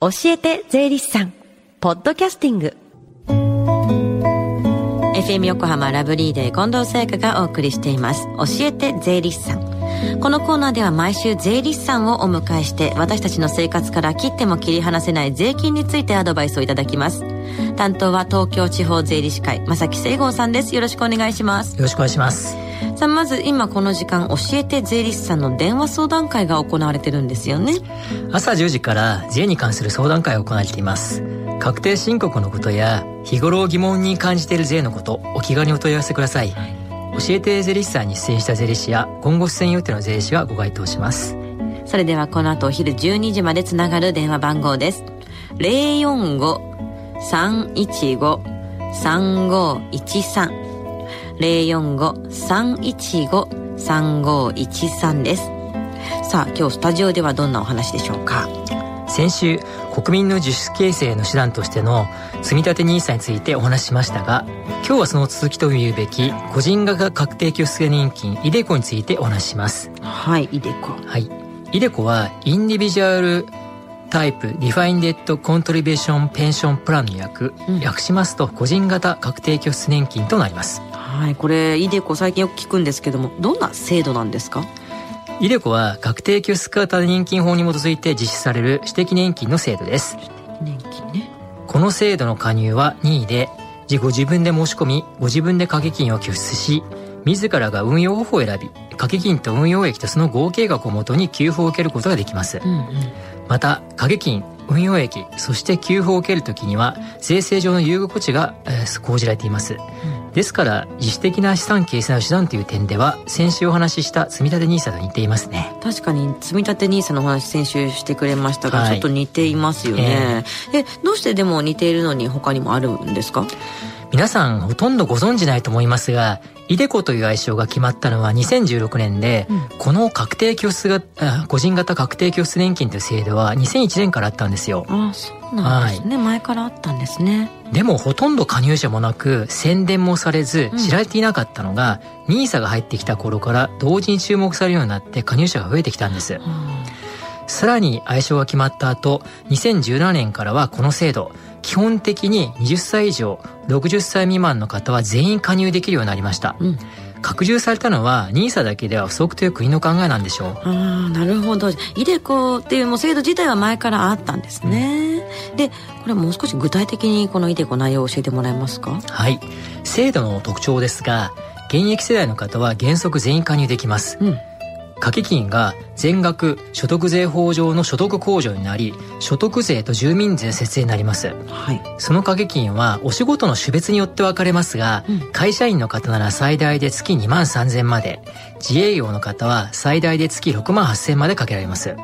教えて税理士さんポッドキャスティング。FM 横浜ラブリーデー近藤沙耶香がお送りしています。教えて税理士さん。このコーナーでは毎週税理士さんをお迎えして私たちの生活から切っても切り離せない税金についてアドバイスをいただきます。担当は東京地方税理士会正木聖剛さんです。よろしくお願いします。よろしくお願いしますさあまず今この時間教えて税理士さんの電話相談会が行われてるんですよね。朝10時から税に関する相談会を行われています。確定申告のことや日頃疑問に感じている税のことお気軽にお問い合わせください、はい、教えて税理士さんに出演した税理士や今後出演予定の税理士がご回答します。それではこの後お昼12時までつながる電話番号です。045-315-3513 045-315-3513です。さあ、今日スタジオではどんなお話でしょうか？先週、国民の資産形成の手段としての積立 NISA についてお話ししましたが、今日はその続きというべき個人型確定拠出年金 iDeCo についてお話しします。はい、 iDeCo。はい。 iDeCo は individual-type defined contribution pension plan の略、うん、略しますと個人型確定拠出年金となります。はい、これ iDeCo 最近よく聞くんですけどもどんな制度なんですか？イデコは確定拠出型年金法に基づいて実施される私的年金の制度です。年金ね。この制度の加入は任意で自己自分で申し込みご自分で掛け金を拠出し自らが運用方法を選び掛け金と運用益とその合計額をもとに給付を受けることができます、うんうん、また掛け金運用益そして給付を受けるときには税制上の優遇措置が、えー、講じられています、うん。ですから自主的な資産形成の手段という点では先週お話しした積立 NISA と似ていますね。確かに積立 NISA の話先週してくれましたが、はい、ちょっと似ていますよね、えー、どうしてでも似ているのに他にもあるんですか？皆さんほとんどご存知ないと思いますがイデコという愛称が決まったのは2016年で、うん、この確定拠出が個人型確定拠出年金という制度は2001年からあったんですよ。あそうなんですね、はい、前からあったんですね。でもほとんど加入者もなく宣伝もされず知られていなかったのが、うん、NISA が入ってきた頃から同時に注目されるようになって加入者が増えてきたんです。うん、さらに愛称が決まった後2017年からはこの制度基本的に20歳以上60歳未満の方は全員加入できるようになりました、うん、拡充されたのは NISA だけでは不足という国の考えなんでしょう。ああなるほど。イデコっていうもう制度自体は前からあったんですね、うん、でこれもう少し具体的にこのイデコ内容を教えてもらえますか？はい。制度の特徴ですが現役世代の方は原則全員加入できます、うん掛け金が全額所得税法上の所得控除になり所得税と住民税節税になります、はい、その掛け金はお仕事の種別によって分かれますが、うん、会社員の方なら最大で月2万3000まで自営業の方は最大で月6万8000までかけられます、うん、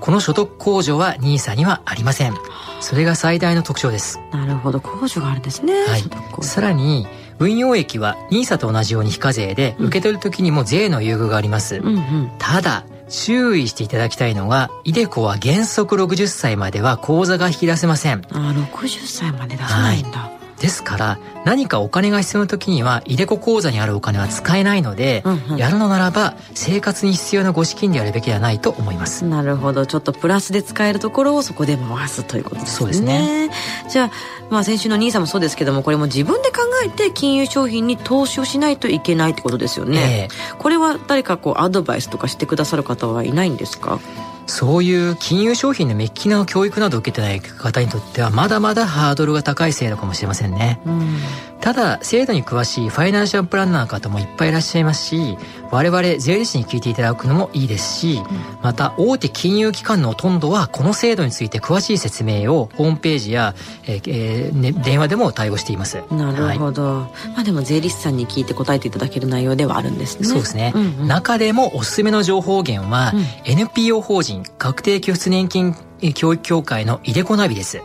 この所得控除は NISA にはありません。それが最大の特徴です。なるほど。控除があるんですね、はい、さらに運用益は NISA と同じように非課税で、受け取る時にも税の優遇があります、うんうん、ただ注意していただきたいのは、イデコは原則60歳までは口座が引き出せません。あ、60歳まで出さないんだ。はいですから何かお金が必要な時にはイデコ口座にあるお金は使えないので、うんうん、やるのならば生活に必要なご資金でやるべきではないと思います。なるほど。ちょっとプラスで使えるところをそこで回すということですね。そうですね。じゃあまあ先週の兄さんもそうですけどもこれも自分で考えて金融商品に投資をしないといけないってことですよね、えー、これは誰かこうアドバイスとかしてくださる方はいないんですか？そういう金融商品のメッキな教育などを受けてない方にとってはまだまだハードルが高い制度かもしれませんね。うん、ただ制度に詳しいファイナンシャルプランナーの方もいっぱいいらっしゃいますし我々税理士に聞いていただくのもいいですし、うん、また大手金融機関のほとんどはこの制度について詳しい説明をホームページや、えーえーね、電話でも対応しています。なるほど、はい、まあでも税理士さんに聞いて答えていただける内容ではあるんですね。そうですね。うんうん、中でもおすすめの情報源は、うん、NPO 法人確定拠出年金教育協会のイデコナビです。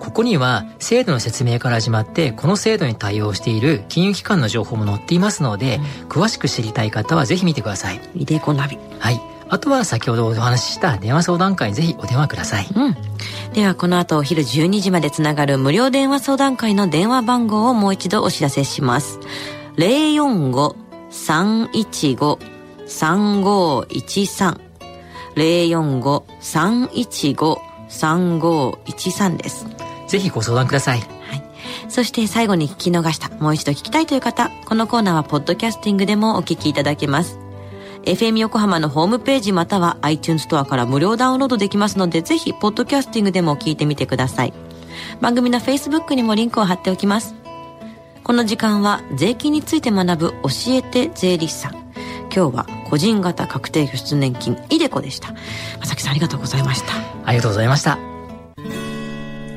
ここには制度の説明から始まってこの制度に対応している金融機関の情報も載っていますので、うん、詳しく知りたい方はぜひ見てください。イデコナビ。はい。あとは先ほどお話しした電話相談会にぜひお電話ください。うん。ではこの後お昼12時までつながる無料電話相談会の電話番号をもう一度お知らせします。045-315-3513 045-315-3513 3513です。ぜひご相談ください。はい。そして最後に聞き逃した、もう一度聞きたいという方、このコーナーはポッドキャスティングでもお聞きいただけます。FM 横浜のホームページまたは iTunes ストアから無料ダウンロードできますので、ぜひ、ポッドキャスティングでも聞いてみてください。番組の Facebook にもリンクを貼っておきます。この時間は税金について学ぶ教えて税理士さん。今日は個人型確定拠出年金イデコでした。まさきさんありがとうございました。ありがとうございました。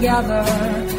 together.